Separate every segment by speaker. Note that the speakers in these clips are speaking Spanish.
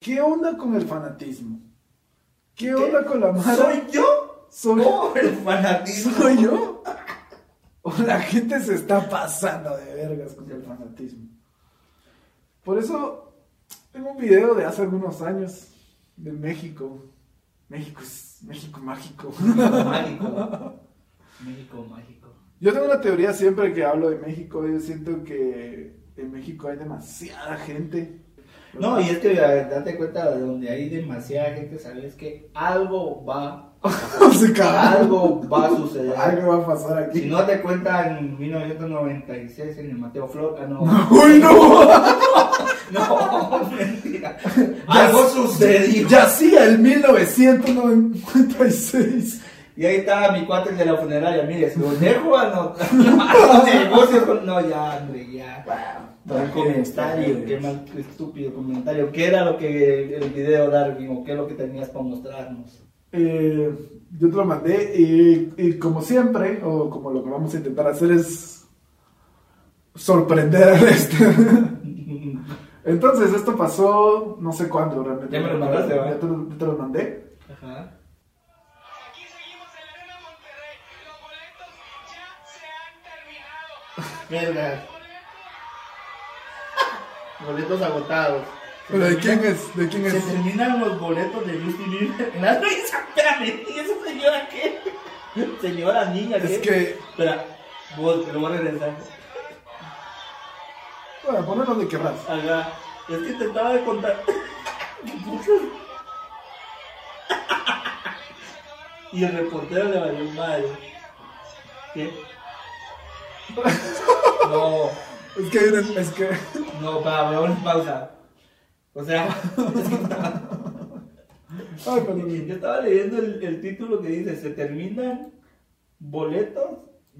Speaker 1: ¿Qué onda con el fanatismo? ¿Qué onda con la mara?
Speaker 2: ¿Soy yo?
Speaker 1: ¿Soy,
Speaker 2: ¿Cómo el fanatismo?
Speaker 1: ¿Soy yo? ¿O la gente se está pasando de vergas con el fanatismo? Por eso tengo un video de hace algunos años de México. México es México mágico.
Speaker 2: Mágico. México mágico.
Speaker 1: Yo tengo una teoría siempre que hablo de México. Yo siento que en México hay demasiada gente.
Speaker 2: No, y es que a date cuenta de donde hay demasiada gente, sabes que algo va,
Speaker 1: caga.
Speaker 2: algo va a suceder.
Speaker 1: Algo va a pasar aquí.
Speaker 2: Si no te cuenta en 1996 en el Mateo Flor, ah no,
Speaker 1: ¡Uy, no!
Speaker 2: no, mentira. Algo sucedió.
Speaker 1: Ya hacía el 1996.
Speaker 2: Y ahí estaba mi cuate de la funeraria, mire, lo dejo negocios con... No, ya, André, ya. Un comentario, qué mal, qué estúpido comentario. ¿Qué era lo que el video Darwin o qué es lo que tenías para mostrarnos?
Speaker 1: Eh, yo te lo mandé y, y como siempre, o como lo que vamos a intentar hacer es sorprender al este. Entonces, esto pasó no sé cuándo realmente.
Speaker 2: Ya me lo mandaste, ¿va?
Speaker 1: Ya te, lo- te lo mandé.
Speaker 2: Ajá.
Speaker 3: Aquí seguimos en la Arena Monterrey. Los boletos ya se han terminado.
Speaker 2: Boletos agotados.
Speaker 1: ¿Pero de quién es? ¿De quién
Speaker 2: Se
Speaker 1: es?
Speaker 2: terminan los boletos de Justin Bieber en la risa. Espérame, ¿y esa señora qué? Señora, niña, ¿qué?
Speaker 1: Es que,
Speaker 2: Espera, vos, te lo voy a regresar.
Speaker 1: bueno, ponlo donde querrás.
Speaker 2: Haga, es que te estaba de contar. y el reportero le valió madre. ¿Qué? No,
Speaker 1: Es que, hay es que,
Speaker 2: no, para, vamos a pausa. O sea, es que estaba-
Speaker 1: ay, perdón.
Speaker 2: yo estaba leyendo el, el título que dice: Se terminan boletos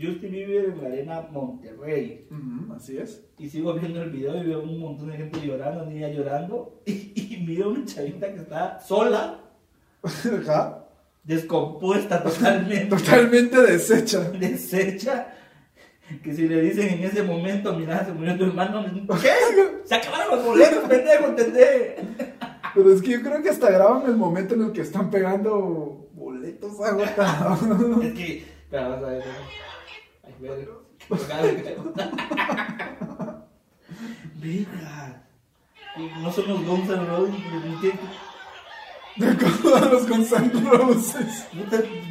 Speaker 2: Justin Bieber en la Arena Monterrey.
Speaker 1: Así es.
Speaker 2: Y sigo viendo el video y veo un montón de gente llorando, niña llorando. Y, y miro una chavita que está sola,
Speaker 1: Ajá.
Speaker 2: descompuesta totalmente,
Speaker 1: Totalmente deshecha.
Speaker 2: deshecha. Que si le dicen en ese momento, mira, se murió tu hermano, ¿qué? Se acabaron los boletos, pendejo, ¿entendés?
Speaker 1: Pero es que yo creo que hasta graban el momento en el que están pegando boletos agotados.
Speaker 2: Es que, espera, vas a ver. Ay, verga. Verga. No somos Guns N' Roses, pero ¿por qué?
Speaker 1: De acuerdo a los Guns N' Roses.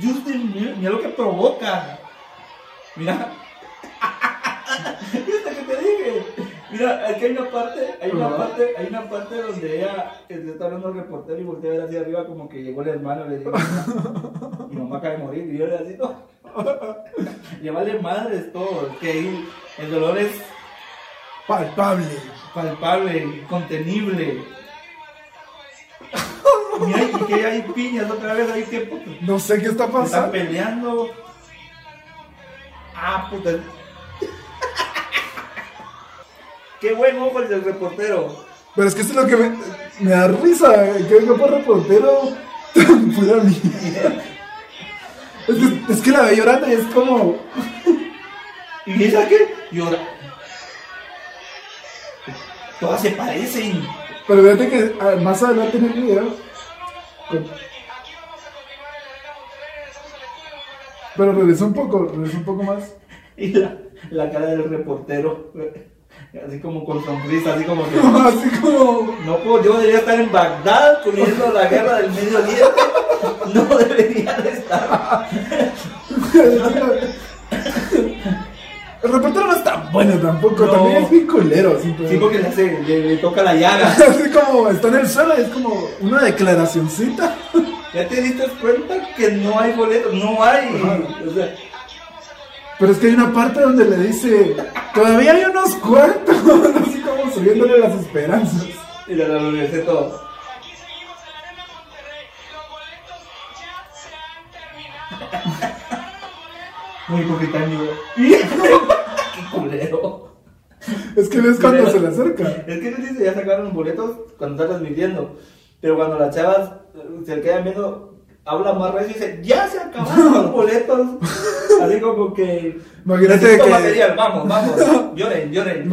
Speaker 2: Justin, mira, mira lo que provoca. Mira. ¿Viste que te Mira, aquí hay una parte, hay una parte, hay una parte donde ella le está hablando al reportero y voltea a ver hacia arriba como que llegó el hermano y le dice, mi mamá acaba de morir y yo le así, no. Le vale madres todo, que ahí el dolor es
Speaker 1: Palpable.
Speaker 2: palpable, incontenible. Mira, y que hay piñas otra vez, hay tiempo que
Speaker 1: No sé qué está
Speaker 2: están
Speaker 1: pasando.
Speaker 2: peleando. Ah, puta. Qué buen ojo el del reportero.
Speaker 1: Pero es que eso es lo que me, me da risa. eh, Que venga por reportero. Pura mierda. Es que, es que la ve llorando y es como.
Speaker 2: ¿Y esa qué? Llora. Todas se parecen.
Speaker 1: Pero fíjate que ah, más adelante en el video.
Speaker 3: Guanajuato.
Speaker 1: Pero regresó un poco, regresó un poco más.
Speaker 2: Y la, la cara del reportero. Así como con sonrisa, así como que.
Speaker 1: Así como.
Speaker 2: No puedo, yo debería estar en Bagdad poniendo la guerra del Medio Oriente. No debería de estar.
Speaker 1: El reportero no es tan bueno tampoco,
Speaker 2: No.
Speaker 1: también es bien culero. Pero-
Speaker 2: Sí, porque le, hace, le, le toca la llaga.
Speaker 1: Así como está en el suelo y es como una declaracioncita.
Speaker 2: Ya te diste cuenta que no hay boletos, no hay. O sea,
Speaker 1: Pero es que hay una parte donde le dice, todavía hay unos cuartos, así como subiéndole las esperanzas.
Speaker 2: y la regresé todo.
Speaker 3: Aquí seguimos en la Arena Monterrey. Los boletos ya se han terminado.
Speaker 2: Muy amigo. Qué culero.
Speaker 1: Es que ves cuando se le acerca.
Speaker 2: Es que no dice ya sacaron los boletos cuando está transmitiendo. Pero cuando las chavas se quedan viendo, habla más recio y dice, ya se acabaron los boletos. Así como que...
Speaker 1: Imagínate
Speaker 2: necesito
Speaker 1: que-
Speaker 2: material, vamos, vamos. Lloren, lloren.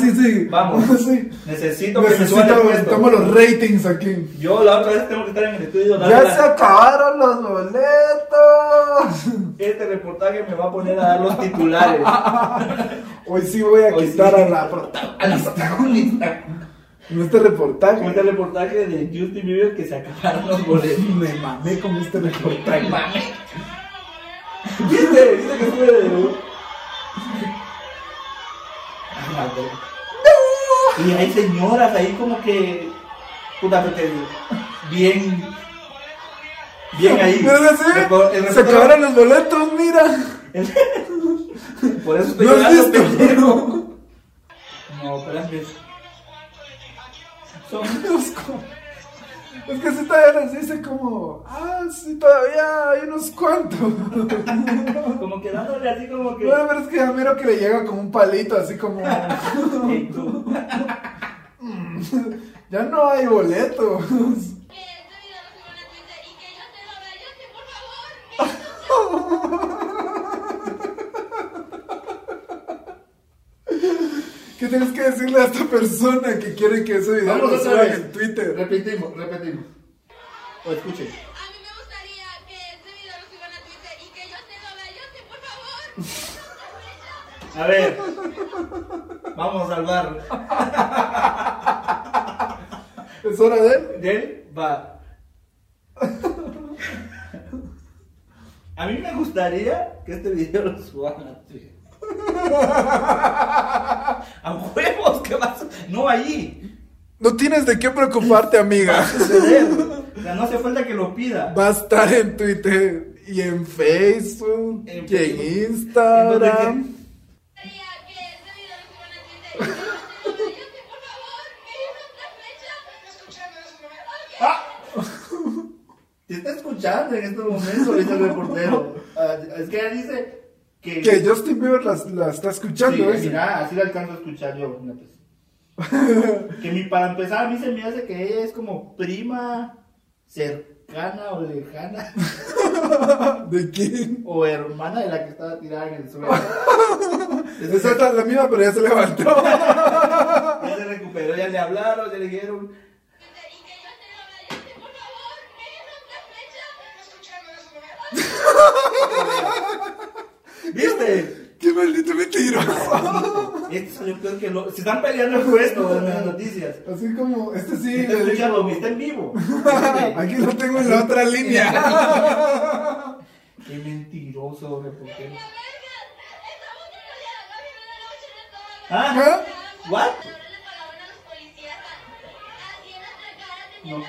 Speaker 1: sí, sí.
Speaker 2: Vamos.
Speaker 1: Sí.
Speaker 2: Necesito que
Speaker 1: Necesito,
Speaker 2: puesto.
Speaker 1: necesitamos los ratings aquí.
Speaker 2: Yo la otra vez tengo que estar en el estudio.
Speaker 1: Ya
Speaker 2: la-
Speaker 1: se acabaron los boletos.
Speaker 2: Este reportaje me va a poner a dar los titulares.
Speaker 1: Hoy sí voy a
Speaker 2: Hoy
Speaker 1: quitar
Speaker 2: sí.
Speaker 1: a la protagonista.
Speaker 2: a la protagonista.
Speaker 1: En este reportaje.
Speaker 2: Este reportaje de Justin Bieber que se acabaron los boletos.
Speaker 1: Me mamé con este reportaje.
Speaker 2: Mame. ¿Viste? ¿Viste que fue de... Ay, madre. Y hay señoras ahí como que... Puta, que bien... Bien ahí.
Speaker 1: Pero
Speaker 2: El el
Speaker 1: se acabaron los boletos, mira.
Speaker 2: Por eso estoy
Speaker 1: ¿No
Speaker 2: llorando, pendejo. No, espérate. Son...
Speaker 1: Es que si todavía les dice como, ah, sí, todavía hay unos cuantos.
Speaker 2: Como que dándole así como que...
Speaker 1: Bueno, pero es que a miro que le llega como un palito, así como,
Speaker 2: tú.
Speaker 1: ya no hay boletos.
Speaker 4: Que este video lo suban a Twitter y que yo te lo vea. Yo sí, por favor.
Speaker 1: ¿Qué tienes que decirle a esta persona que quiere que ese video
Speaker 2: Vamos
Speaker 1: lo suban en Twitter?
Speaker 2: Repetimos, repetimos. O escuchen.
Speaker 4: A mí me gustaría que este video lo suban a Twitter y que yo te lo vea. Yo sí, por favor.
Speaker 2: A ver. Vamos a salvar.
Speaker 1: ¿Es hora de él?
Speaker 2: De él va. A mí me gustaría que este video lo suban a Twitter. No
Speaker 1: tienes de qué preocuparte,
Speaker 2: Va a
Speaker 1: amiga.
Speaker 2: suceder. O sea, no hace falta que lo pida.
Speaker 1: Va a estar en Twitter y en Facebook
Speaker 2: En
Speaker 1: y en Instagram.
Speaker 4: Me gustaría que este video lo suban a Twitter y que yo te
Speaker 2: está escuchando en estos momentos, dice el reportero. Ah, es que ella dice que.
Speaker 1: Que Justin Bieber la, la está escuchando.
Speaker 2: Sí,
Speaker 1: ese.
Speaker 2: mira, así la alcanzo a escuchar yo. pues. Que mi, para empezar, a mí se me hace que ella es como prima cercana o lejana
Speaker 1: ¿De quién?
Speaker 2: o hermana de la que estaba tirada en el suelo.
Speaker 1: Esa es la misma, pero ya se levantó.
Speaker 2: Ya se recuperó, ya le hablaron, ya le dijeron.
Speaker 4: Twitter y que yo te lo vea. Yo sí, por favor. Que es otra fecha.
Speaker 3: escuchando eso, no me-
Speaker 2: ¿Viste?
Speaker 1: ¡Qué maldito mentiroso!
Speaker 2: Este salió peor que lo. Se están peleando el puesto en las noticias.
Speaker 1: Así como, este sí.
Speaker 2: Está
Speaker 1: le digo,
Speaker 2: escuchando, está en vivo.
Speaker 1: Aquí lo tengo en la otra línea.
Speaker 2: Qué mentiroso,
Speaker 4: noche de toda la
Speaker 2: ¿Ah? ¿What? No. Uf.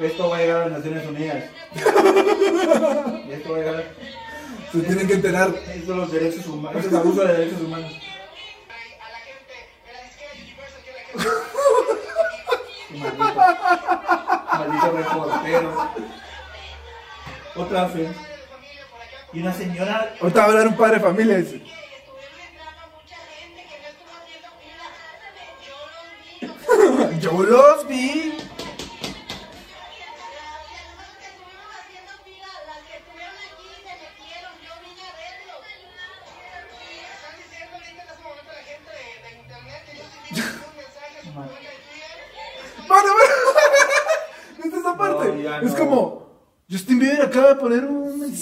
Speaker 2: Esto va a llegar a las Naciones Unidas. Esto va a llegar.
Speaker 1: Se tienen que enterar.
Speaker 2: Esto son los derechos humanos. Es abuso de derechos humanos.
Speaker 3: de
Speaker 2: Maldito. Maldito reportero. Otra vez. Y una señora.
Speaker 1: Ahorita va a hablar un padre de familia. Dice.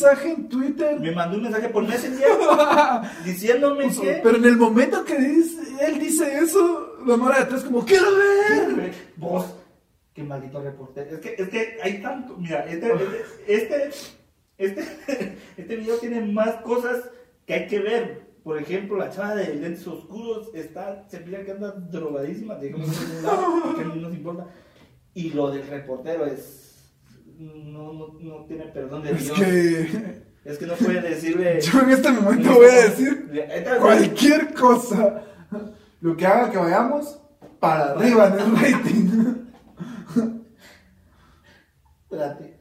Speaker 3: Mensaje
Speaker 1: en Twitter.
Speaker 2: Me mandó un mensaje por Messenger diciéndome que.
Speaker 1: Pero en el momento que dice, él dice eso, la mora de atrás como, quiero ver.
Speaker 2: Vos, qué maldito reportero. Es que, es que hay tanto. Mira, este, este, este, este video tiene más cosas que hay que ver. Por ejemplo, la chava de lentes oscuros está, se pilla que anda drogadísima, digamos, que no nos importa. Y lo del reportero es. No, no, no tiene perdón de
Speaker 1: Es
Speaker 2: Dios.
Speaker 1: que
Speaker 2: Es que no puede decirle.
Speaker 1: yo en este momento voy a decir cualquier cosa. Lo que haga que vayamos para arriba en el rating.
Speaker 2: Espérate.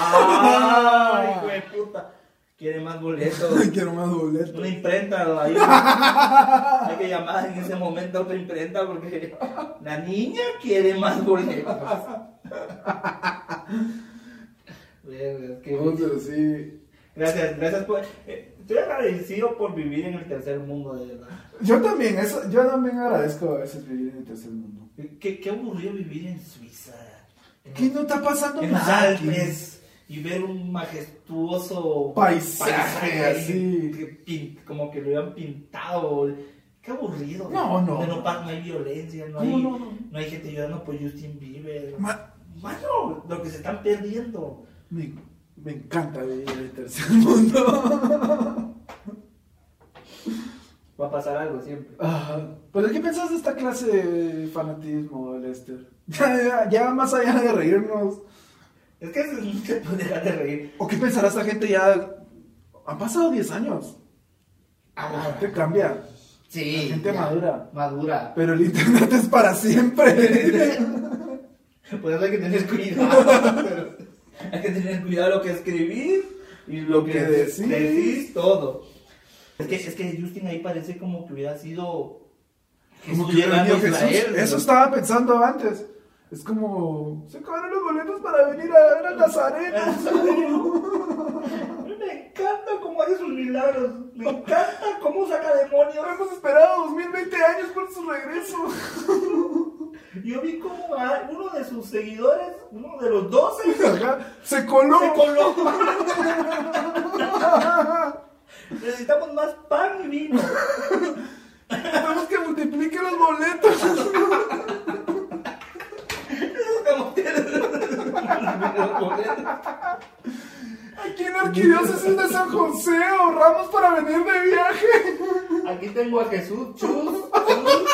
Speaker 3: De
Speaker 2: quiere más boletos.
Speaker 1: Quiero más boletos.
Speaker 2: Una imprenta, ahí. hay que llamar en ese momento a otra imprenta porque la niña quiere más boletos. Verga, qué
Speaker 1: pero sí.
Speaker 2: Gracias, gracias por. eh, Estoy agradecido por vivir en el tercer mundo, de verdad.
Speaker 1: Yo también, eso, yo también agradezco a veces vivir en el tercer mundo.
Speaker 2: Qué, qué aburrido vivir en Suiza. En
Speaker 1: ¿Qué no está pasando
Speaker 2: en los
Speaker 1: nada aquí?
Speaker 2: Alpes y ver un majestuoso
Speaker 1: Paisaje, así.
Speaker 2: que pin- como que lo habían pintado. Qué aburrido.
Speaker 1: No, no.
Speaker 2: No, hay violencia, no
Speaker 1: ¿Cómo
Speaker 2: hay,
Speaker 1: no, no?
Speaker 2: no hay gente llorando por Justin Bieber.
Speaker 1: Ma-
Speaker 2: Mano, lo que se están perdiendo.
Speaker 1: Me, me encanta vivir en el tercer mundo.
Speaker 2: Va a pasar algo siempre.
Speaker 1: Ah, ¿Pero qué pensás de esta clase de fanatismo, Lester? Ya, ya, ya más allá de reírnos.
Speaker 2: Es que no puede dejar de reír.
Speaker 1: ¿O qué pensará esta gente ya? Han pasado 10 años. La gente cambia.
Speaker 2: Sí.
Speaker 1: La gente
Speaker 2: ya.
Speaker 1: madura.
Speaker 2: Madura.
Speaker 1: Pero el internet es para siempre.
Speaker 2: Por eso hay que tener cuidado. pero hay que tener cuidado lo que escribís y lo,
Speaker 1: Lo
Speaker 2: que,
Speaker 1: que decís.
Speaker 2: decís. todo. Es que, es que Justin ahí parece como que hubiera sido.
Speaker 1: Como que hubiera Jesús.
Speaker 2: Israel,
Speaker 1: Eso
Speaker 2: ¿no?
Speaker 1: estaba pensando antes. Es como. Se acabaron los boletos para venir a ver a Nazareno.
Speaker 2: Me encanta cómo hace sus milagros. Me encanta cómo saca demonios.
Speaker 1: Hemos esperado 2020 años por su regreso.
Speaker 2: Yo vi como a uno de sus seguidores, uno de los 12,
Speaker 1: Ajá, Se coló.
Speaker 2: se coló. Necesitamos más pan y vino.
Speaker 1: Tenemos que multiplique los boletos. Aquí en arquidiócesis de San José ahorramos para venir de viaje.
Speaker 2: Aquí tengo a Jesús, chus, chus.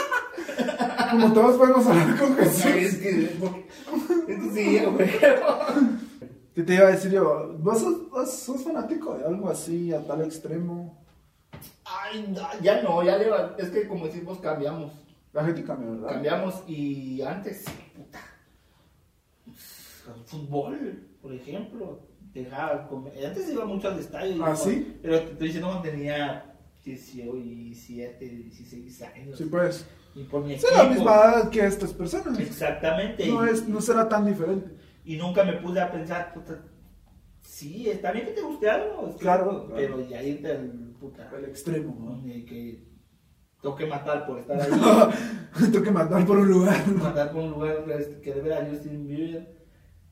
Speaker 1: Como todos podemos hablar con
Speaker 2: Es
Speaker 1: Jesús.
Speaker 2: que, porque- sí, hombre.
Speaker 1: ¿Qué te iba a decir yo? ¿Vos sos, vos sos fanático de algo así a tal extremo?
Speaker 2: Ay, ya no, ya le va- es que como decimos cambiamos.
Speaker 1: La gente cambia, ¿verdad?
Speaker 2: Cambiamos y antes, puta. Fútbol, por ejemplo. Dejaba. Antes iba mucho al estadio.
Speaker 1: ¿Ah.
Speaker 2: Pero te estoy diciendo cuando tenía 17, 16 años.
Speaker 1: Sí, pues.
Speaker 2: Y por mi
Speaker 1: Es la
Speaker 2: equipo.
Speaker 1: misma edad que estas personas.
Speaker 2: Exactamente.
Speaker 1: No, es, no será tan diferente.
Speaker 2: Y nunca me puse a pensar, puta, sí, está bien que te guste algo, es
Speaker 1: Claro,
Speaker 2: pero ya irte al puta,
Speaker 1: El extremo, ¿no?
Speaker 2: que tengo que matar por estar ahí,
Speaker 1: Tengo que matar por un lugar.
Speaker 2: matar por un lugar este, que debe a Justin Bieber,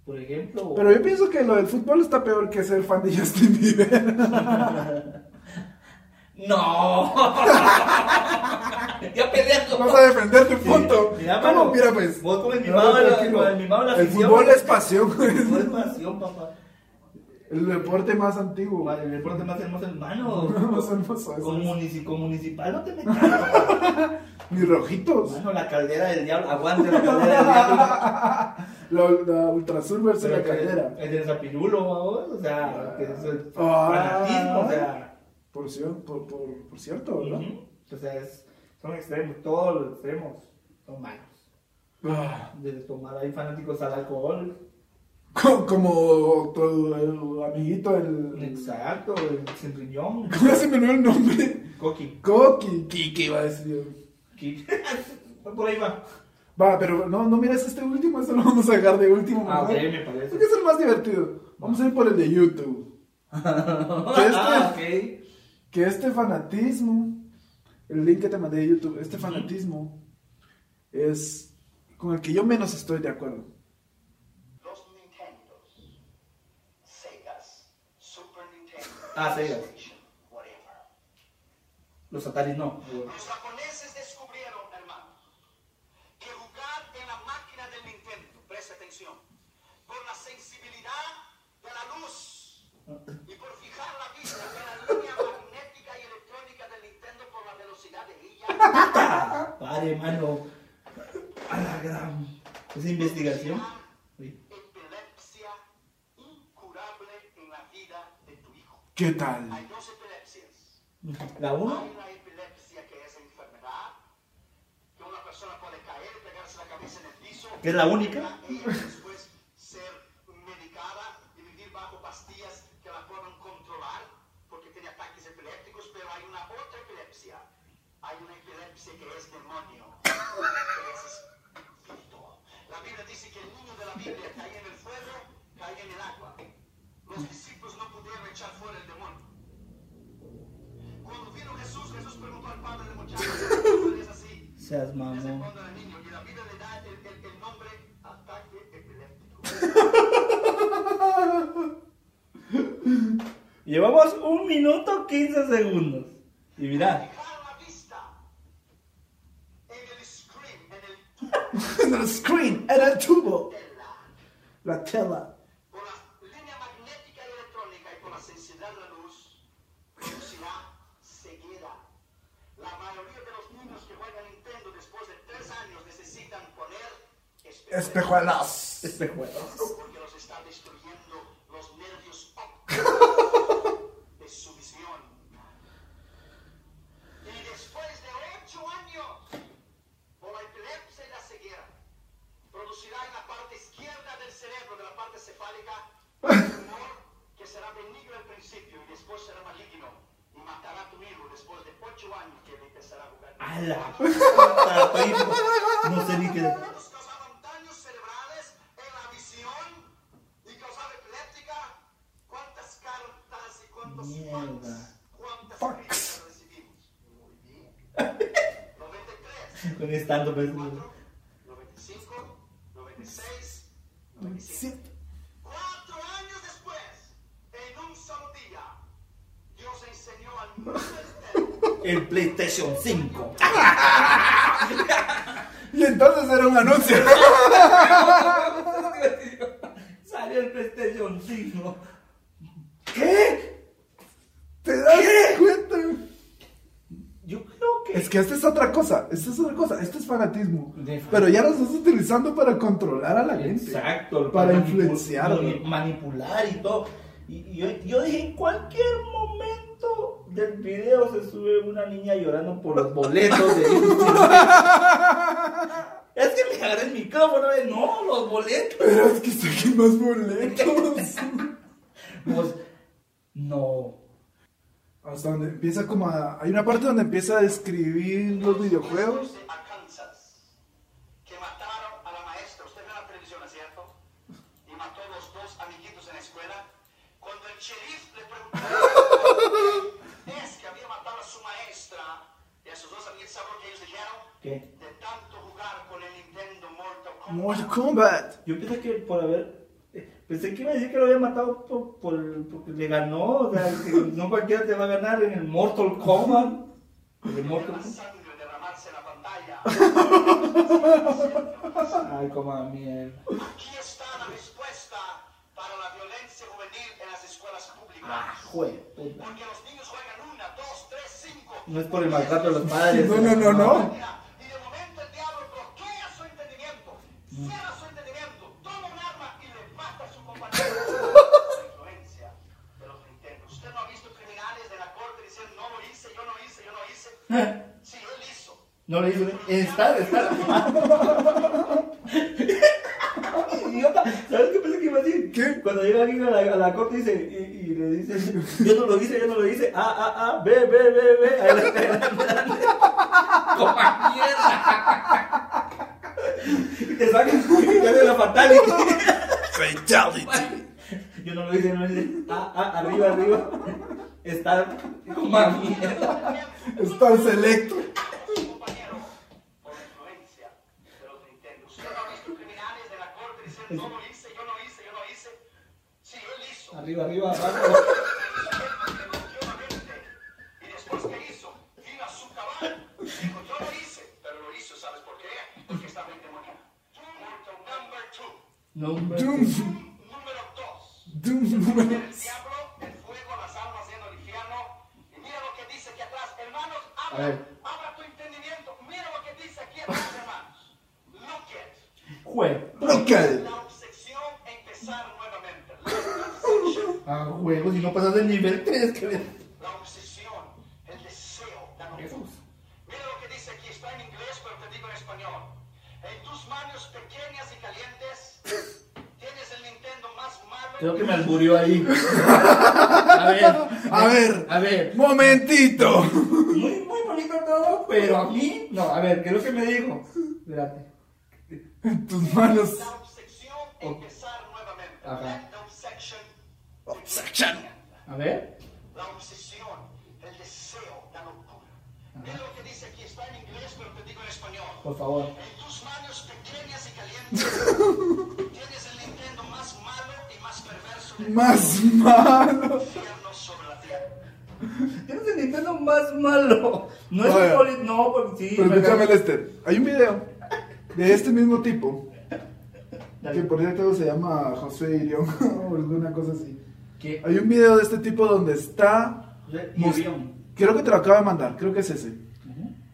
Speaker 2: por ejemplo.
Speaker 1: Pero yo pienso que lo del fútbol está peor que ser fan de Justin Bieber.
Speaker 2: ¡No! ya peleando.
Speaker 1: Vas a defender tu punto.
Speaker 2: Mira,
Speaker 1: ¿Cómo?
Speaker 2: mano,
Speaker 1: Mira, pues.
Speaker 2: Vos como el
Speaker 1: No,
Speaker 2: mimado, la- como el mimado la
Speaker 1: El
Speaker 2: afición.
Speaker 1: fútbol es pasión, güey.
Speaker 2: El fútbol es pasión, papá.
Speaker 1: El deporte más antiguo.
Speaker 2: Madre, El deporte más hermoso, hermano.
Speaker 1: Más hermoso.
Speaker 2: Con, munici- con municipal no te metas.
Speaker 1: Mis rojitos.
Speaker 2: Mano, la caldera del diablo. Aguante la caldera del diablo.
Speaker 1: La, la Ultrasur versus la caldera.
Speaker 2: El del zapirulo, vamos. O sea, que es el
Speaker 1: Ah.
Speaker 2: fanatismo. O sea,
Speaker 1: Por, por, por, por cierto, ¿verdad?
Speaker 2: ujú. o sea es- son extremos. Todos los extremos son malos.
Speaker 1: Ah,
Speaker 2: De tomar, hay fanáticos al alcohol.
Speaker 1: co- como tu el amiguito, el.
Speaker 2: Exacto, el sin riñón.
Speaker 1: ¿Cómo se me olvidó el nombre?
Speaker 2: Coqui.
Speaker 1: Coqui. Kiki iba a decir
Speaker 2: Por ahí va.
Speaker 1: Va, pero no, no mires este último, eso lo vamos a dejar de último.
Speaker 2: Ah, ok, me parece.
Speaker 1: Porque es el más divertido. Vamos a ir por el de YouTube. Que este,
Speaker 2: Ah,
Speaker 1: que este fanatismo, el link que te mandé de YouTube, este fanatismo es con el que yo menos estoy de acuerdo.
Speaker 3: Los Nintendos, Segas, Super Nintendo,
Speaker 2: Ah, Sega. Los Ataris no.
Speaker 3: Los japoneses descubrieron, hermanos, que jugar en la máquina del Nintendo, presta atención, por la sensibilidad de la luz y por fijar la vista de la línea magnética y electrónica del Nintendo por la velocidad
Speaker 2: Ah, Pare, mano. A la gran. Esa investigación. Sí.
Speaker 3: epilepsia incurable en la vida de tu hijo.
Speaker 1: ¿Qué tal?
Speaker 3: Hay dos epilepsias.
Speaker 2: La uno.
Speaker 3: Hay la epilepsia que es enfermedad, que una persona puede caer pegarse la cabeza en el piso.
Speaker 2: Que es la única.
Speaker 3: Y después ser medicada y vivir bajo pastillas que la puedan controlar. Dice que es demonio, pero es espíritu. La Biblia dice que el niño de la Biblia cae en el fuego, cae en el agua. Los discípulos no pudieron echar fuera el demonio. Cuando vino Jesús, Jesús preguntó al padre del muchacho, es así.
Speaker 2: Seas
Speaker 3: Desde
Speaker 2: mamón.
Speaker 3: cuando era niño, y la Biblia le da el, el- el nombre ataque epiléptico.
Speaker 2: Llevamos un minuto 15 segundos. Y mira,
Speaker 3: Fijar la vista en el screen, en el
Speaker 1: En el screen, en el tubo. La tela.
Speaker 3: Por la línea magnética y electrónica y por la sensibilidad de la luz, producirá ceguera. La mayoría de los niños que juegan Nintendo después de tres años necesitan poner
Speaker 1: Espejuelas.
Speaker 2: espejuelos.
Speaker 3: porque los está destruyendo los nervios ópticos de su visión. Y después de ocho años, por la epilepsia y la ceguera, producirá en la parte izquierda del cerebro, de la parte cefálica, un tumor que será benigno al principio y después será maligno y matará a tu hijo después de ocho años que él empezará a jugar.
Speaker 2: ¡Hala! No sé ni qué.
Speaker 3: Estos causaban daños cerebrales en la visión y causaban epiléptica. ¿Cuántas cartas y cuántos
Speaker 2: Mierda.
Speaker 3: fax? ¿Cuántas
Speaker 1: Fax.
Speaker 3: críticas recibimos? Muy bien. 93,
Speaker 2: Con estando pues.
Speaker 3: 94, 95, 96, 97.
Speaker 1: Sí.
Speaker 3: Cuatro años después, en un solo día, Dios enseñó al mundo entero
Speaker 2: El PlayStation 5.
Speaker 1: Y entonces era un anuncio.
Speaker 2: Salió el PlayStation 5.
Speaker 1: ¿Qué? ¿Te das cuenta?
Speaker 2: Yo creo que.
Speaker 1: Es que esta es otra cosa. Esta es otra cosa. Esto es fanatismo. Pero ya lo estás utilizando para controlar a la gente.
Speaker 2: Exacto,
Speaker 1: Para
Speaker 2: manipu-
Speaker 1: influenciar.
Speaker 2: mani- manipular y todo. Y, y yo, yo dije, en cualquier momento del video se sube una niña llorando por los boletos de Es que me agarré el micrófono, eh, no, los boletos.
Speaker 1: Pero es que saquen más boletos.
Speaker 2: Pues, no.
Speaker 1: Hasta donde empieza como a... Hay una parte donde empieza a describir los videojuegos.
Speaker 3: de Arkansas que mataron a la maestra. Usted ve la televisión, ¿no es cierto? Y mató a los dos amiguitos en la escuela. Cuando el sheriff le preguntó es que había matado a su maestra, dos amiguitos, ¿saben lo que ellos dijeron?
Speaker 2: ¿Qué?
Speaker 3: De tanto jugar con el Nintendo Mortal Kombat.
Speaker 1: Mortal Kombat.
Speaker 2: Yo pensé que por haber. eh, Pensé que iba a decir que lo había matado por, por- porque le ganó. O sea, que no cualquiera te va a ganar en el Mortal Kombat. En el Mortal Kombat.
Speaker 3: sangre derramarse en la pantalla.
Speaker 2: Ay, como a mierda.
Speaker 3: Aquí está la respuesta para la violencia juvenil en las escuelas públicas.
Speaker 2: Ah, jue, puta.
Speaker 3: Porque los niños
Speaker 2: No es por el maltrato de los padres.
Speaker 1: No, no, no, no.
Speaker 3: Y de momento el diablo bloquea su entendimiento, cierra su entendimiento, toma un arma y le mata a su compañero. La influencia de los Nintendo. Usted no ha visto criminales de la corte diciendo no lo hice, yo no hice, yo no hice. Sí, él hizo.
Speaker 2: No le hizo. Está, está. Idiota. ¿Sabes qué. Cuando llega alguien a la, a la corte dice, y, y le dice, yo no lo hice, yo no lo hice. Ah, ah, ah, ve, ve, ve, ve. Ahí la- Como mierda. Y te sacan y te hacen la fatality.
Speaker 1: Fatality.
Speaker 2: Yo no lo hice, no lo hice. Ah, ah, arriba, arriba. Está como mierda.
Speaker 1: Star Select.
Speaker 3: su compañero por influencia de los ha visto criminales de la corte yo no hice, yo no hice. Sí, él hizo.
Speaker 2: Arriba, arriba, abajo.
Speaker 3: Número dos.
Speaker 1: Doom número.
Speaker 3: El diablo, el fuego, las almas en el infierno. Y mira lo que dice aquí atrás. Hermanos, abra, abra tu entendimiento. Mira lo que dice aquí atrás, hermanos. Look at.
Speaker 2: Jue.
Speaker 1: Local.
Speaker 3: La obsesión a empezar nuevamente. La obsesión.
Speaker 2: Ah, juego, si no pasas del nivel 3, que ver.
Speaker 3: La obsesión, el deseo, la
Speaker 2: Jesús.
Speaker 3: Mira lo que dice aquí, está en inglés, pero te digo en español. En tus manos pequeñas y calientes tienes el Nintendo más malo.
Speaker 2: Creo que me alburió ahí. A ver.
Speaker 1: A ver.
Speaker 2: A ver.
Speaker 1: Momentito.
Speaker 2: Muy, muy bonito todo, pero a mí, no, a ver, ¿qué es lo que me dijo? Espérate.
Speaker 1: En tus manos.
Speaker 3: La obsesión, empezar nuevamente.
Speaker 2: Ajá.
Speaker 1: Obsession.
Speaker 2: A ver.
Speaker 3: La obsesión, el deseo, la locura. Es lo que dice aquí, está en inglés, pero te digo en español.
Speaker 2: Por favor.
Speaker 3: En tus manos pequeñas y calientes tienes el Nintendo más malo y más perverso del
Speaker 1: Más malo.
Speaker 3: infierno sobre la tierra.
Speaker 2: Tienes el Nintendo más malo. No es
Speaker 1: Oye.
Speaker 2: un poli... No, porque sí.
Speaker 1: Pero
Speaker 2: me-
Speaker 1: escúchame, Lester. Hay un video de este mismo tipo.
Speaker 2: Dale.
Speaker 1: Que por cierto se llama José Irión o alguna cosa así.
Speaker 2: ¿Qué?
Speaker 1: Hay un video de este tipo donde está. Creo que te lo acabo de mandar, creo que es ese.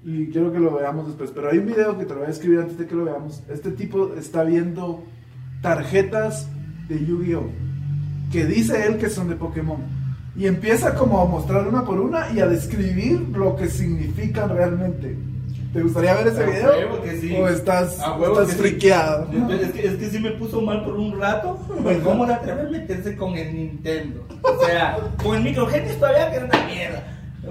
Speaker 1: Y quiero que lo veamos después. Pero hay un video que te lo voy a escribir antes de que lo veamos. Este tipo está viendo tarjetas de Yu-Gi-Oh! Que dice él que son de Pokémon. Y empieza como a mostrar una por una y a describir lo que significan realmente. ¿Te gustaría ver ese video?
Speaker 2: huevo que sí.
Speaker 1: ¿O estás,
Speaker 2: A huevo
Speaker 1: estás
Speaker 2: que sí.
Speaker 1: friqueado?
Speaker 2: Es que, es que sí me puso mal por un rato. Pues, ¿Cómo le atreve a meterse con el Nintendo? O sea, con el microgenis todavía que era una mierda.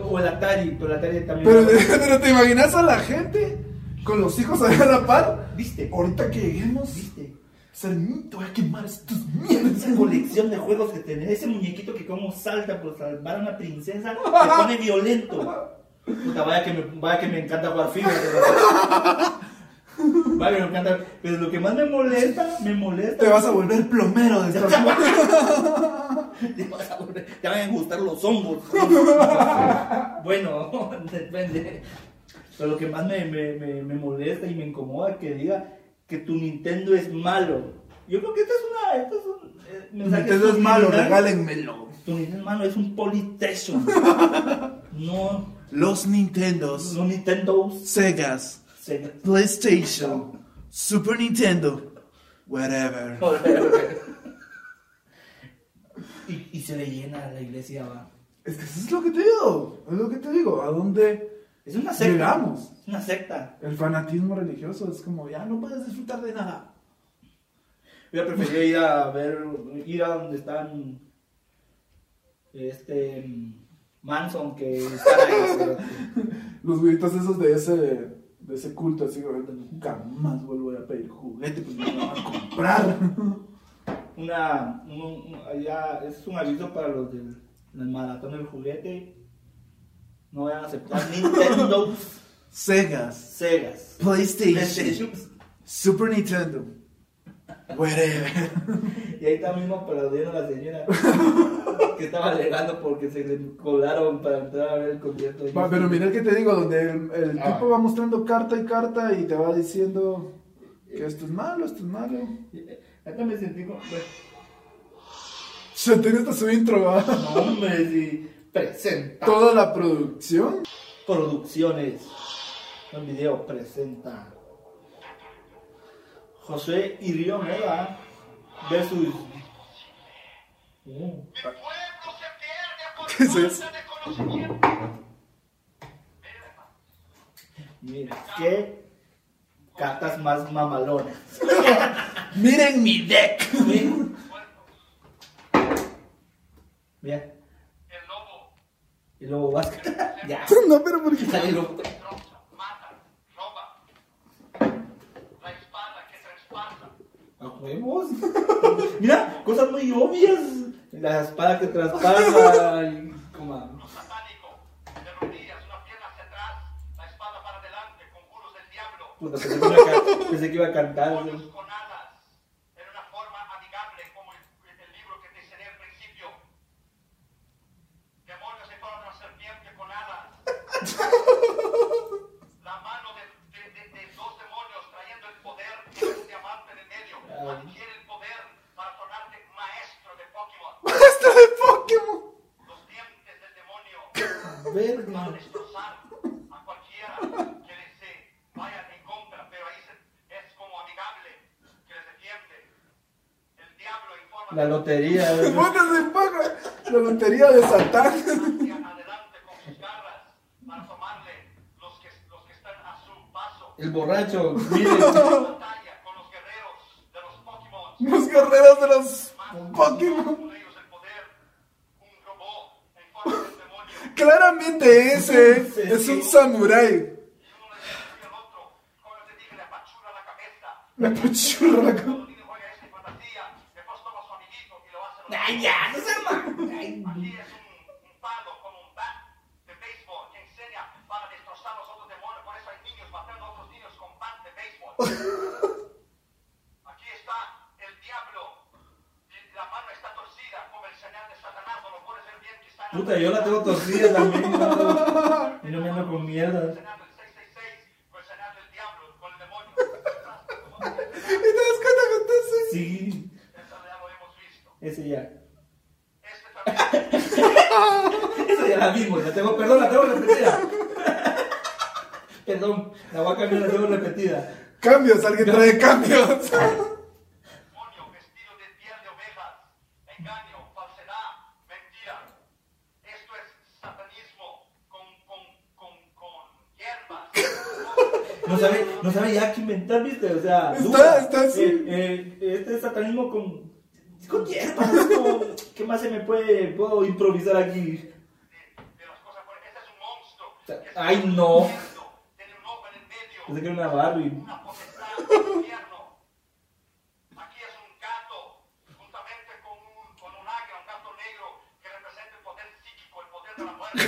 Speaker 2: O el Atari, pero el Atari también.
Speaker 1: Pero, te imaginas a la gente con los hijos ahí a la par.
Speaker 2: ¿Viste?
Speaker 1: Ahorita que lleguemos,
Speaker 2: ¿Viste?
Speaker 1: Salmín, te voy a quemar estos mierdas.
Speaker 2: Esa colección de juegos que tenés, ese muñequito que como salta por salvar a una princesa, se pone violento. Puta, vaya que me, vaya que me encanta jugar FIFA. pero- Vaya que me encanta. Pero lo que más me molesta, me molesta.
Speaker 1: Te vas a volver plomero de esta
Speaker 2: Te vas a volver- te van a gustar los hongos. bueno, depende. Pero lo que más me, me, me, me molesta y me incomoda es que diga que tu Nintendo es malo. Yo creo que esto es una. Esto es un eh, mensaje
Speaker 1: Nintendo es malo, regálenmelo.
Speaker 2: Tu Nintendo es malo, es un politeson. no,
Speaker 1: Los Nintendos,
Speaker 2: no Nintendo.
Speaker 1: Segas,
Speaker 2: Sega.
Speaker 1: PlayStation, Super Nintendo, whatever.
Speaker 2: y, y se le llena la iglesia, va.
Speaker 1: Es que eso es lo que te digo, es lo que te digo, ¿a dónde
Speaker 2: Es una secta.
Speaker 1: llegamos?
Speaker 2: Es una secta.
Speaker 1: El fanatismo religioso es como, ya no puedes disfrutar de nada.
Speaker 2: Yo preferiría ir a ver, ir a donde están este Manson que estar ahí.
Speaker 1: Los güeyes esos de ese, de ese culto así, nunca más vuelvo a pedir juguete, pues me lo van a comprar.
Speaker 2: Una, un- un- allá, es un aviso para los del, del maratón del juguete. No vayan a aceptar Nintendo,
Speaker 1: Segas,
Speaker 2: Segas,
Speaker 1: PlayStation,
Speaker 2: PlayStation.
Speaker 1: Super Nintendo, whatever.
Speaker 2: Y ahí está mismo aplaudiendo a la señora que estaba alegando porque se le colaron para entrar a ver el concierto.
Speaker 1: Va, pero mira que te digo, donde el, el
Speaker 2: Ah.
Speaker 1: tipo va mostrando carta y carta y te va diciendo que esto es malo, esto es malo.
Speaker 2: Acá me sentí como. pues,
Speaker 1: Se tiene hasta su intro, ¿va?
Speaker 2: No, hombre, sí. Presenta.
Speaker 1: Toda la producción.
Speaker 2: Producciones. Un video presenta. José Irión Eva versus. Uh,
Speaker 3: Mi pueblo se pierde por
Speaker 1: ¿Qué es eso?
Speaker 3: de conocimiento.
Speaker 2: mira, qué cartas más mamalonas.
Speaker 1: Miren mi deck.
Speaker 2: Mira. Mira.
Speaker 3: El lobo
Speaker 2: Y luego vas. ya.
Speaker 1: No, pero ¿por qué?
Speaker 2: Sale el lobo.
Speaker 3: destroza, mata, roba. La espada que traspasa.
Speaker 2: A huevos. Mira, cosas muy obvias. La espada que traspasa. y como-. Puta, pensé que iba a, ca- pensé que iba a cantar
Speaker 3: con alas. En una forma amigable como el, el libro que te enseñé al principio. Demonios en forma de una serpiente con alas. La mano de, de- de- de dos demonios trayendo el poder en un diamante en el medio. Adquiere el poder para tornarte maestro de Pokémon.
Speaker 1: Maestro de Pokémon.
Speaker 3: Los dientes del demonio
Speaker 2: Verga.
Speaker 3: van a destrozar a cualquiera que les eh, vaya en contra, pero ahí se- es como amigable, que les defiende. El diablo en forma
Speaker 2: La lotería.
Speaker 1: Botas de paja. La lotería de Satán.
Speaker 2: El borracho. Mire.
Speaker 3: Batalla con los guerreros de los Pokémon.
Speaker 1: Los guerreros de los
Speaker 3: Más
Speaker 1: Pokémon.
Speaker 3: con ellos el poder. Un robot en forma de un demonio.
Speaker 1: Claramente ese
Speaker 2: Sí,
Speaker 1: es
Speaker 2: sí.
Speaker 1: un samurái.
Speaker 3: Y uno le destruye al otro, como te dije, le apachurra la cabeza.
Speaker 1: La pachurra.
Speaker 3: Cuando tiene juega esta fantasía, después toma a su amiguito y lo hace lo
Speaker 2: Ay, ya, no se ma- Ay,
Speaker 3: Aquí es un, un palo como un bat de béisbol que enseña para destrozar los otros demonios. Por eso hay niños matando a otros niños con bat de béisbol. Aquí está el diablo. Y la mano está torcida como el señal de Satanás. No lo puedes ver bien que está en la-
Speaker 2: Puta, yo la tengo torcida también. ¿no? Y no me ando con
Speaker 3: El
Speaker 2: mierdas.
Speaker 3: señal del 666 con el señal del diablo, con el demonio.
Speaker 1: ¿Y te das cuenta que entonces?
Speaker 2: Sí,
Speaker 3: Eso ya lo hemos visto.
Speaker 2: ese ya.
Speaker 3: Este también.
Speaker 2: Esa ya la vimos, la tengo, perdón, la tengo repetida. Perdón, la voy a cambiar, la tengo repetida.
Speaker 1: Cambios, alguien trae cambios.
Speaker 3: demonio vestido de piel de ovejas, engaño, falsedad, mentira. Esto es satanismo con, con, con, con hierbas.
Speaker 2: No sabe, no sabe ya qué inventar, ¿viste? O sea,
Speaker 1: Está-
Speaker 2: duda.
Speaker 1: está así.
Speaker 2: Eh, eh, este satanismo con. con hierbas. con- ¿Qué más se me puede. puedo improvisar aquí?
Speaker 3: De, de las cosas por Este es un monstruo.
Speaker 2: Ay, no.
Speaker 3: viviendo, Tiene un ojo en el medio.
Speaker 2: Pensé que era una Barbie.
Speaker 3: Una potestad del infierno. Aquí es un gato, juntamente con un, con un águila, un gato negro que representa el poder psíquico, el poder de la muerte.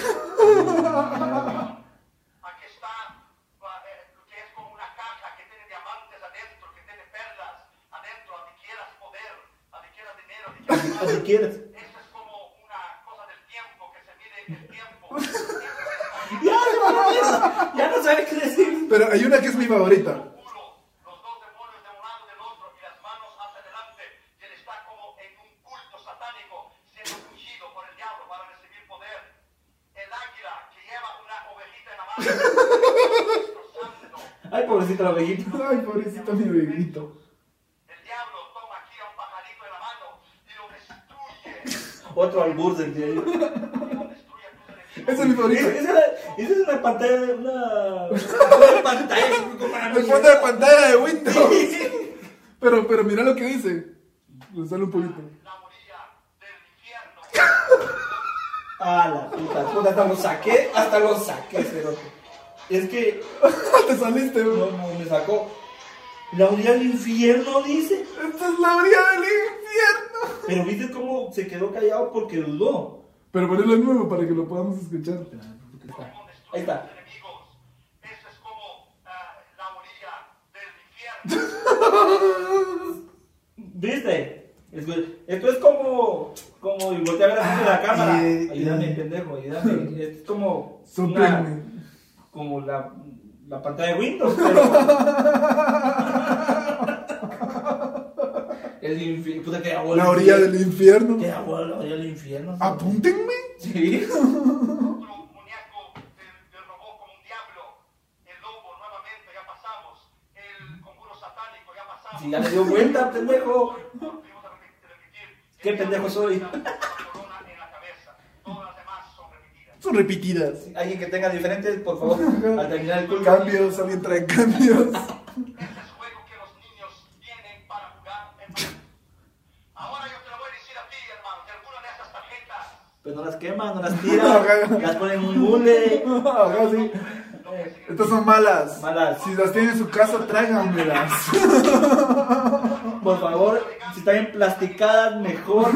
Speaker 3: Aquí está, va, eh, que es como una caja que tiene diamantes adentro, que tiene perlas adentro, adquieras poder, adquieras
Speaker 2: Si quieres.
Speaker 3: Esto es como una cosa del tiempo, que se mide el tiempo.
Speaker 2: Ya, ya, ya no sabe qué decir.
Speaker 1: Pero hay una que es mi favorita.
Speaker 3: Culo, los dos demonios de un lado y del otro y las manos hacia adelante. Y él está como en un culto satánico, siendo ungido por el diablo para recibir poder. El águila que lleva una ovejita en la mano, destrozándolo.
Speaker 2: Ay, pobrecito la ovejita.
Speaker 1: Ay, pobrecito mi bebito.
Speaker 2: Otro albur
Speaker 3: tus enemigos.
Speaker 1: Esa es mi favorita.
Speaker 2: Esa, es una pantalla, una, una pantalla
Speaker 1: El fondo de pantalla de Windows. Pero, pero mira lo que dice. Le sale un poquito.
Speaker 3: La orilla del infierno.
Speaker 2: Ah, la puta, puta, hasta lo saqué, hasta lo saqué, cerote. Es que,
Speaker 1: Te saliste,
Speaker 2: no,
Speaker 1: bro.
Speaker 2: no, me sacó. La orilla del infierno, dice.
Speaker 1: Esta es la orilla del infierno.
Speaker 2: Pero viste cómo se quedó callado porque dudó.
Speaker 1: Pero ponelo nuevo para que lo podamos escuchar.
Speaker 2: Ahí está.
Speaker 3: Eso es como ah, la orilla del infierno.
Speaker 2: ¿Viste? Esto es como, como, y volteé a ver de la cámara.
Speaker 1: Ay,
Speaker 2: Ayúdame,
Speaker 1: ay.
Speaker 2: pendejo, ayúdame. Es como, una, como la, la pantalla de Windows, pero... El infierno, puta que agua.
Speaker 1: La orilla del infierno.
Speaker 2: Que agua, la orilla del infierno.
Speaker 1: Apúntenme.
Speaker 2: Sí.
Speaker 3: Otro muñeco del, del robot como un diablo. El lobo nuevamente, ya pasamos. El conjuro satánico, ya pasamos.
Speaker 2: Si ya le dio vuelta, pendejo. ¿Qué pendejo soy?
Speaker 3: Son repetidas.
Speaker 2: Alguien que tenga diferentes, por favor, al terminar el culto.
Speaker 1: Cambios, alguien trae cambios.
Speaker 2: Pues no las queman, no las tiran, las ponen en un
Speaker 1: sí. Estas son malas.
Speaker 2: Malas.
Speaker 1: Si las tienen en su casa, tráiganmelas.
Speaker 2: Por favor, si están emplasticadas, mejor.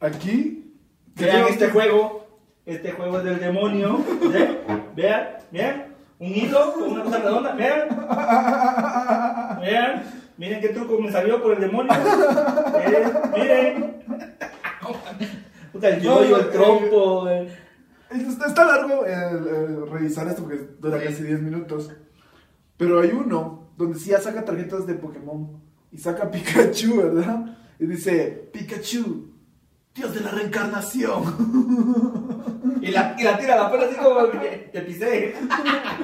Speaker 1: Aquí.
Speaker 2: Vean este juego. Este juego es del demonio. ¿Ve? Vean, vean. Un hilo con una cosa redonda. Vean. Vean. Miren qué truco me salió por el demonio. Eh, miren. Puta, el yoyo, el trompo. el-
Speaker 1: Está, está largo el, el revisar esto porque dura casi 10 minutos. Pero hay uno donde sí ya saca tarjetas de Pokémon. Y saca Pikachu, ¿verdad? Y dice, Pikachu, Dios de la reencarnación.
Speaker 2: Y la, y la tira a la puerta así como que te pisé.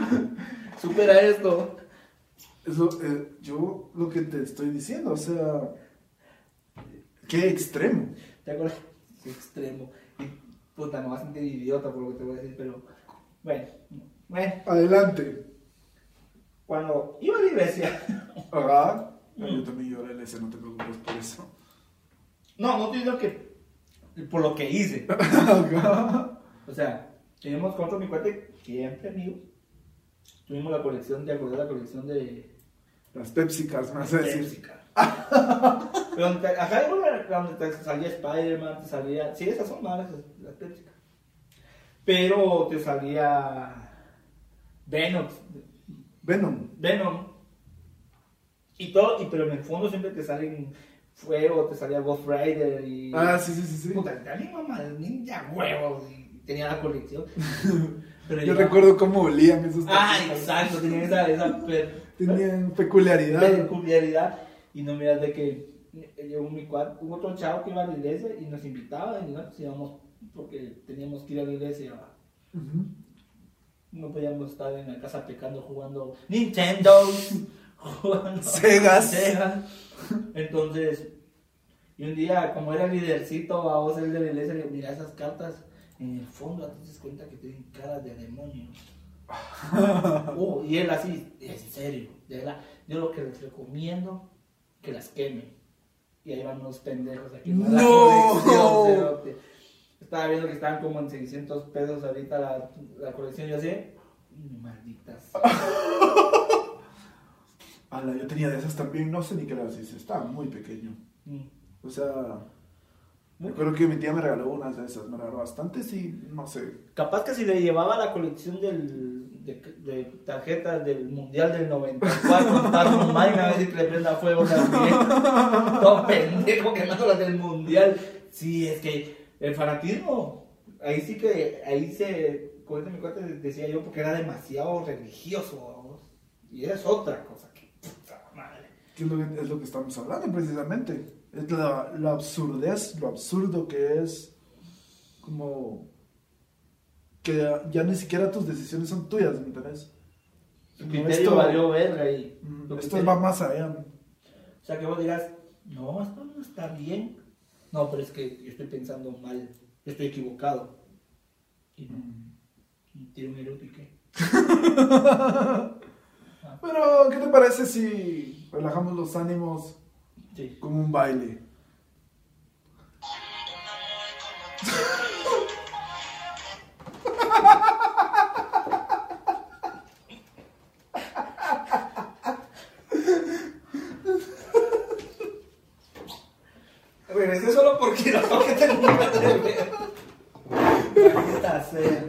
Speaker 2: Supera esto.
Speaker 1: Eh, yo lo que te estoy diciendo, o sea, qué extremo.
Speaker 2: ¿Te acuerdas? Qué extremo. Y puta, me vas a sentir idiota por lo que te voy a decir, pero. Bueno, bueno.
Speaker 1: Adelante.
Speaker 2: Cuando iba a la iglesia,
Speaker 1: Ajá. Yo también lloré ese, no te preocupes por eso.
Speaker 2: No, no estoy diciendo que por lo que hice. O sea, teníamos con mi cuate, siempre amigos. Tuvimos la colección, ¿te acuerdas la colección de
Speaker 1: Las pepsicas, me vas a decir.
Speaker 2: Pero donde te- acá donde te salía Spider-Man, te salía. Sí, esas son malas, las Pepsica. Pero te salía Venom,
Speaker 1: Venom.
Speaker 2: Venom. Y todo, y, pero en el fondo siempre te salen Fuego, te salía Ghost Rider y.
Speaker 1: Ah, sí, sí, sí, sí.
Speaker 2: Puta, mi mamá, ninja huevos, y tenía la colección. Pero
Speaker 1: Yo recuerdo cómo olían esos
Speaker 2: Ah, exacto, tenían esa, esa per-
Speaker 1: Tenían peculiaridad.
Speaker 2: peculiaridad. Y no miras de que llegó mi cuarto, hubo otro chavo que iba a la iglesia y nos invitaba y nosotros íbamos porque teníamos que ir a la iglesia. No podíamos estar en la casa pecando jugando Nintendo, jugando
Speaker 1: Segas.
Speaker 2: Segas. Entonces, y un día, como era lidercito, a vos el de la iglesia, le esas cartas, en el fondo te das cuenta que tienen caras de demonios. Oh, y él así, en serio, de verdad, yo lo que les recomiendo, que las quemen. Y ahí van unos pendejos aquí.
Speaker 1: ¡No!
Speaker 2: Estaba viendo que estaban como en 600 pesos ahorita la, la colección. Yo así, "Mm, malditas.
Speaker 1: Ala, yo tenía de esas también, no sé ni qué las hice, estaba muy pequeño.
Speaker 2: Mm.
Speaker 1: O sea, me acuerdo que mi tía me regaló unas de esas, me regaló bastantes y no sé.
Speaker 2: Capaz que si le llevaba la colección del, de, de tarjetas del Mundial del 94, estar un máquina a ver si le prenda fuego también. Todo pendejo quemándolas del Mundial. Sí, es que el fanatismo, ahí sí que, ahí se, con eso mi cuate decía yo, porque era demasiado religioso. vamos. Y es otra cosa que, puta madre.
Speaker 1: ¿Qué es lo que, es lo que estamos hablando precisamente? Es la, la absurdez, lo absurdo que es como que ya ni siquiera tus decisiones son tuyas, ¿me entiendes?
Speaker 2: Su
Speaker 1: Como
Speaker 2: criterio
Speaker 1: esto-
Speaker 2: valió verga y...
Speaker 1: Mm, Esto
Speaker 2: criterio-
Speaker 1: va más allá.
Speaker 2: O sea, que vos digas, no, esto no está bien. No, pero es que yo estoy pensando mal, yo estoy equivocado. Y no, y tiene un y qué.
Speaker 1: Pero, ¿qué te parece si relajamos los ánimos
Speaker 2: Sí.
Speaker 1: con un baile?
Speaker 2: Regresé solo porque lo tengo que terminar de. Maldita sea.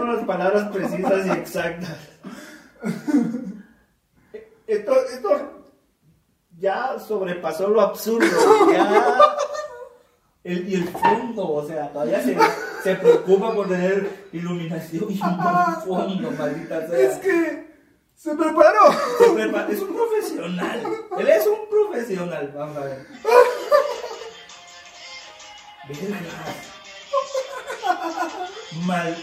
Speaker 2: Las palabras precisas y exactas. Esto, esto ya sobrepasó lo absurdo. Ya y el fondo, o sea, todavía se, se preocupa por tener iluminación y un fondo, maldita sea.
Speaker 1: Es que se preparó.
Speaker 2: Se prepa- es un profesional. Él es un profesional. Vamos a ver. Mal.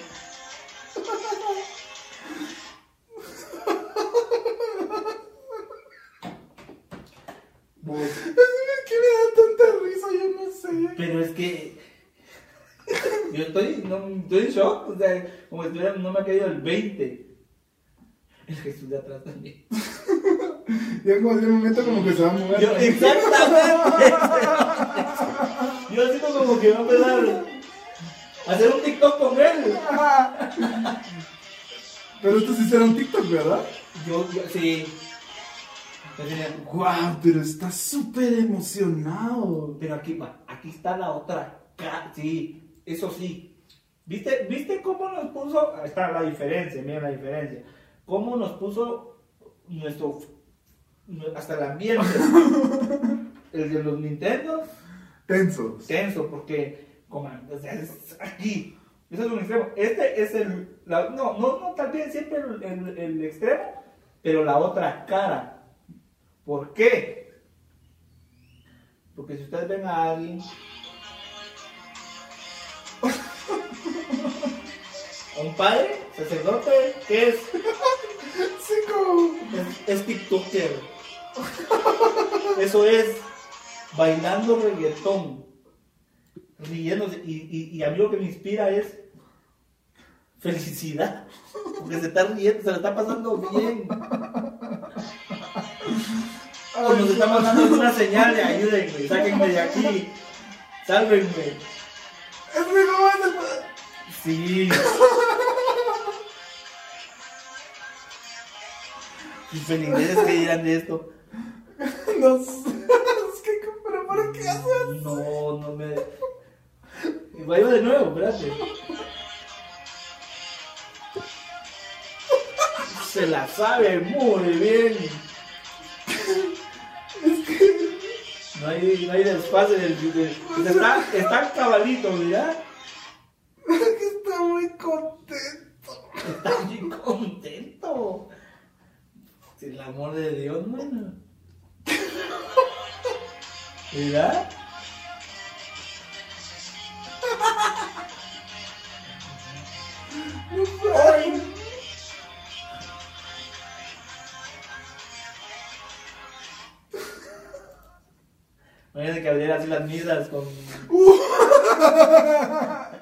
Speaker 2: Vos-
Speaker 1: ¿Qué me da tanta risa? Yo no sé.
Speaker 2: Pero es que. Yo estoy, no, estoy en shock. O sea, como si estuviera- no me ha caído el 20. El Jesús de atrás también.
Speaker 1: Ya en cualquier momento como que se va a mover.
Speaker 2: Yo, exactamente. Yo siento como que va a empezar a hacer un TikTok con él.
Speaker 1: Pero estos hicieron TikTok, ¿verdad?
Speaker 2: Yo, yo sí. Yo
Speaker 1: Guau, pero está súper emocionado.
Speaker 2: Pero aquí va, aquí está la otra cara. Sí, eso sí. ¿Viste, ¿Viste cómo nos puso? Ahí está la diferencia, miren la diferencia. ¿Cómo nos puso nuestro. hasta el ambiente? El de los Nintendo,
Speaker 1: Tensos.
Speaker 2: tenso, porque. Como, o sea, es aquí. Ese es un extremo. Este es el. la- no, no, no, tal vez siempre el, el- el extremo, pero la otra cara. ¿Por qué? Porque si ustedes ven a alguien. Un padre, sacerdote, que es,
Speaker 1: Sí, como...
Speaker 2: es, es TikToker. Eso es bailando reggaetón, riéndose. Y, y, y a mí lo que me inspira es felicidad. Porque se está riendo, se le está pasando bien. O nos está mandando una señal de ayúdenme, sáquenme de aquí, sálvenme.
Speaker 1: Es mi.
Speaker 2: Sí. Sus feligreses que dirán de esto.
Speaker 1: No sé. Es que, pero ¿por qué haces?
Speaker 2: No, no me. Vaya de nuevo, espérate. Se la sabe muy bien. No hay, no hay desfase del. Está, está cabalito, mira.
Speaker 1: Que está muy contento.
Speaker 2: Está bien contento. El amor de Dios, mano.
Speaker 1: Ay,
Speaker 2: Imagínate que abriera así las misas con.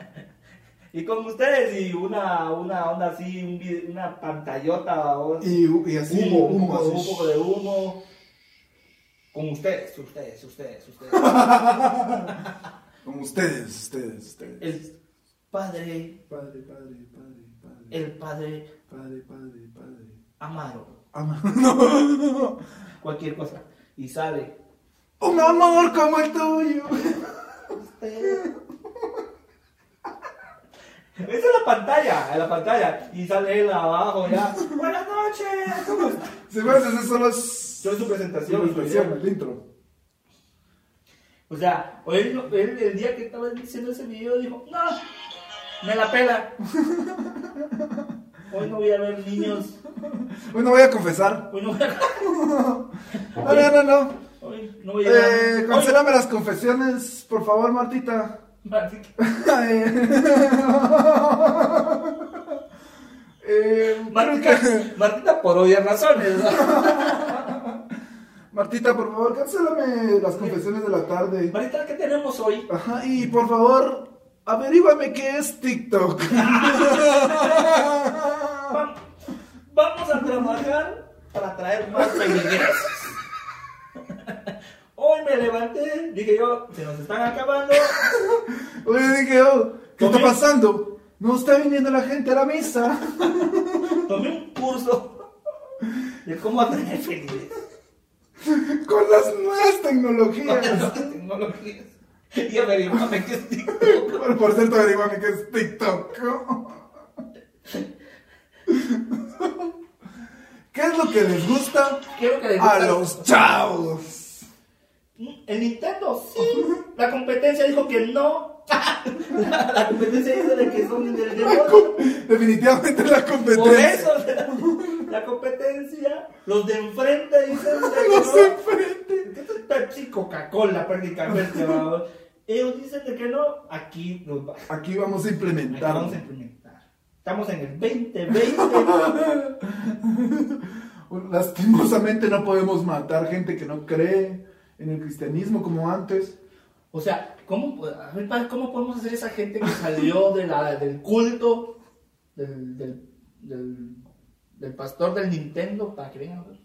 Speaker 2: y con ustedes y una, una onda así, un una pantallota o
Speaker 1: Y, y así,
Speaker 2: humo,
Speaker 1: humo, así.
Speaker 2: un poco de humo. Con ustedes, ustedes, ustedes, ustedes.
Speaker 1: Como ustedes, ustedes, ustedes.
Speaker 2: El padre,
Speaker 1: Padre, padre, padre, padre.
Speaker 2: el padre
Speaker 1: Padre, padre, padre.
Speaker 2: Amaro.
Speaker 1: Ama- No.
Speaker 2: Cualquier cosa. Y sale.
Speaker 1: Un amor como el tuyo.
Speaker 2: Usted. Esa es la pantalla, en la pantalla. Y sale él abajo ya. Buenas noches. ¿Cómo está?
Speaker 1: Se me hace eso solo es.
Speaker 2: En su presentación.
Speaker 1: su presentación, el intro.
Speaker 2: O sea, él, él el día que estaba diciendo ese video dijo, no, me la pela. Hoy no voy a ver niños.
Speaker 1: Bueno, voy a confesar.
Speaker 2: Hoy no voy a,
Speaker 1: No, no, no, no.
Speaker 2: hoy no voy a ver.
Speaker 1: Eh,
Speaker 2: hoy-
Speaker 1: cancélame las confesiones, por favor, Martita. Eh, creo
Speaker 2: Martita,
Speaker 1: que-
Speaker 2: Martita por obvias razones. ¿no?
Speaker 1: Martita, por favor, cancélame las confesiones de la tarde.
Speaker 2: Martita, ¿qué tenemos hoy?
Speaker 1: Ajá, y por favor, averígame qué es TikTok.
Speaker 2: Va- Vamos a trabajar para traer más feligreses. Hoy me levanté, dije yo, se nos están acabando.
Speaker 1: Oye, dije yo, ¿qué está pasando? No está viniendo la gente a la misa.
Speaker 2: Tomé un curso de cómo atraer feligreses.
Speaker 1: Con las nuevas
Speaker 2: Con
Speaker 1: tecnologías.
Speaker 2: las tecnologías. Y averiguame qué es TikTok.
Speaker 1: Por, por cierto, averígame qué es TikTok. ¿Qué es lo que les gusta
Speaker 2: Quiero que
Speaker 1: a
Speaker 2: guste-
Speaker 1: los chavos?
Speaker 2: El Nintendo sí. La competencia dijo que no. La, competencia dice de que son del demonio.
Speaker 1: Definitivamente la
Speaker 2: Por
Speaker 1: competencia.
Speaker 2: eso la, la competencia, los de enfrente dicen de que
Speaker 1: Los
Speaker 2: no.
Speaker 1: de enfrente.
Speaker 2: Es Pepsi Coca-Cola prácticamente, vamos. Ellos dicen de que no, aquí nos va.
Speaker 1: Aquí vamos a
Speaker 2: Aquí
Speaker 1: implementar.
Speaker 2: vamos a implementar. Estamos en el 2020.
Speaker 1: Lastimosamente no podemos matar gente que no cree en el cristianismo como antes.
Speaker 2: O sea, ¿cómo, padre, ¿cómo podemos hacer esa gente que salió de la, del culto del, del, del, del pastor del Nintendo para que vengan a ver?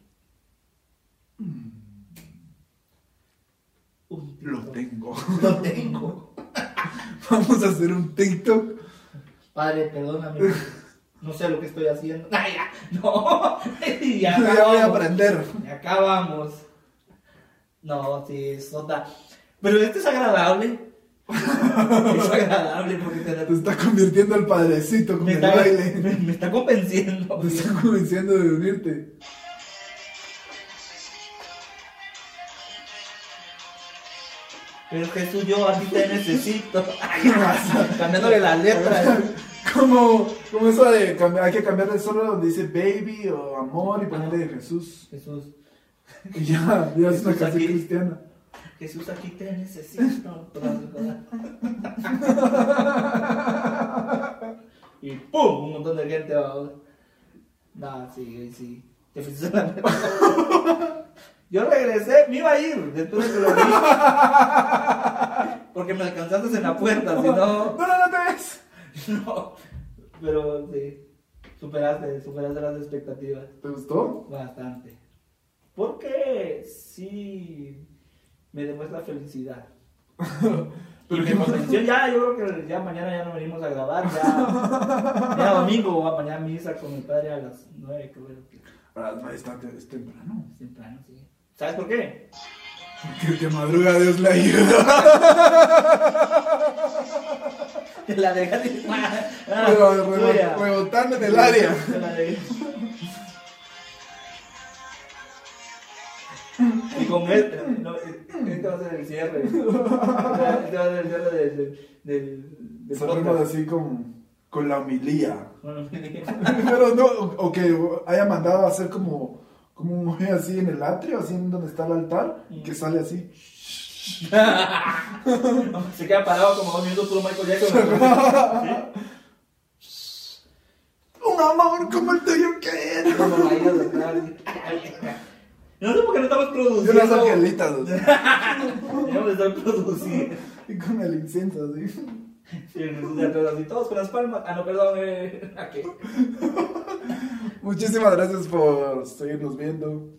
Speaker 2: Un
Speaker 1: Lo tengo.
Speaker 2: Lo tengo.
Speaker 1: Vamos a hacer un TikTok.
Speaker 2: Padre, perdóname. No sé lo que estoy haciendo. Ay, ya, no.
Speaker 1: Ya voy a
Speaker 2: acabamos.
Speaker 1: aprender.
Speaker 2: Y acá vamos. No, sí, es otra. Pero esto es agradable. es agradable porque te,
Speaker 1: Te está convirtiendo el padrecito con
Speaker 2: me,
Speaker 1: el
Speaker 2: está,
Speaker 1: baile.
Speaker 2: me, me está convenciendo.
Speaker 1: Te está convenciendo de unirte.
Speaker 2: Pero Jesús, yo a ti te necesito. Cambiándole la letra.
Speaker 1: Como, como eso de cambiar, hay que cambiarle solo donde dice baby o amor y ponerle de Jesús.
Speaker 2: Jesús,
Speaker 1: Y ya, ya es una
Speaker 2: Jesús
Speaker 1: canción
Speaker 2: aquí.
Speaker 1: cristiana.
Speaker 2: Jesús, aquí te necesito. y ¡pum! Un montón de gente va. No, sí, sí. Te fuiste a la mierda. Yo regresé, me iba a ir después de que lo vi. Porque me alcanzaste en la puerta, si no.
Speaker 1: No, no, no te ves.
Speaker 2: No. Pero sí, superaste, superaste las expectativas.
Speaker 1: ¿Te gustó?
Speaker 2: Bastante. Porque sí me demuestra felicidad. Y mi emoción, ya, yo creo que ya mañana ya no venimos a grabar, ya, ya domingo, va mañana misa con mi padre a las 9, creo que
Speaker 1: Ahora es temprano.
Speaker 2: es temprano, sí. ¿Sabes por qué?
Speaker 1: Que te madruga Dios le ayuda.
Speaker 2: La de Gati.
Speaker 1: Pero
Speaker 2: tuya.
Speaker 1: rebo- rebotando en el área.
Speaker 2: La Y con él, no, este va a ser el cierre. Este va a ser el cierre del, del, del, del
Speaker 1: Salimos
Speaker 2: podcast.
Speaker 1: así con, con la homilía.
Speaker 2: Bueno,
Speaker 1: Pero no, o, que haya mandado a hacer como, como un mujer así en el atrio, así en donde está el altar,
Speaker 2: Mm.
Speaker 1: que sale así.
Speaker 2: Se queda parado como dos minutos puro Michael Jackson.
Speaker 1: Un amor como el tuyo que es.
Speaker 2: No sé por qué no estamos
Speaker 1: Y
Speaker 2: produciendo.
Speaker 1: unas angelitas
Speaker 2: Debemos de estar produciendo.
Speaker 1: y con el incienso.
Speaker 2: Sí, así todos con las palmas. Ah, no, perdón. Eh, ¿a qué?
Speaker 1: Muchísimas gracias por seguirnos viendo.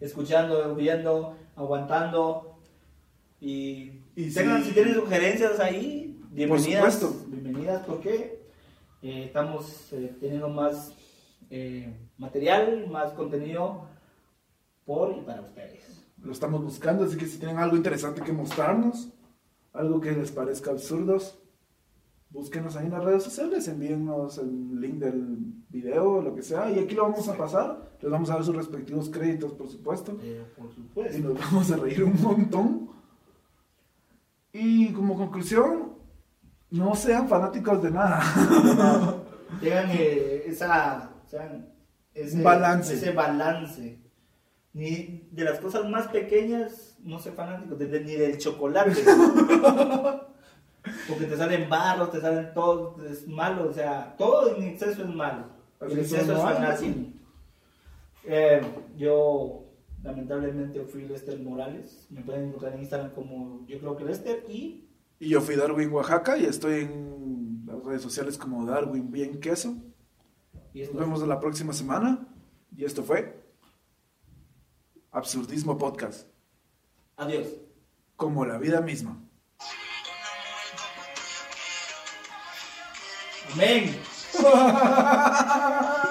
Speaker 2: Escuchando, viendo, aguantando. Y,
Speaker 1: Y
Speaker 2: tengan,
Speaker 1: si-
Speaker 2: si tienen sugerencias ahí, bienvenidas.
Speaker 1: supuesto.
Speaker 2: Bienvenidas porque eh, estamos eh, teniendo más eh, material, más contenido por y para ustedes.
Speaker 1: Lo estamos buscando, así que si tienen algo interesante que mostrarnos, algo que les parezca absurdos, búsquenos ahí en las redes sociales, envíennos el link del video, lo que sea, y aquí lo vamos a pasar. Les vamos a dar sus respectivos créditos, por supuesto,
Speaker 2: Eh, por
Speaker 1: y
Speaker 2: supuesto.
Speaker 1: nos vamos a reír un montón. Y como conclusión, no sean fanáticos de nada.
Speaker 2: Tengan eh, esa, sean ese
Speaker 1: Un balance.
Speaker 2: Ese balance. Ni de las cosas más pequeñas, no sé fanáticos, de- de- ni del chocolate. Porque te salen barros, te salen todo, es malo, o sea, todo en exceso es malo. El exceso es fanático. Eh, yo, lamentablemente, fui Lester Morales. Me pueden encontrar en Instagram como yo creo que Lester y
Speaker 1: Y yo fui Darwin Oaxaca y estoy en las redes sociales como Darwin Bien Queso.
Speaker 2: y
Speaker 1: Nos vemos la próxima semana. Y esto fue Absurdismo Podcast,
Speaker 2: Adiós.
Speaker 1: como la vida misma.
Speaker 2: Amén.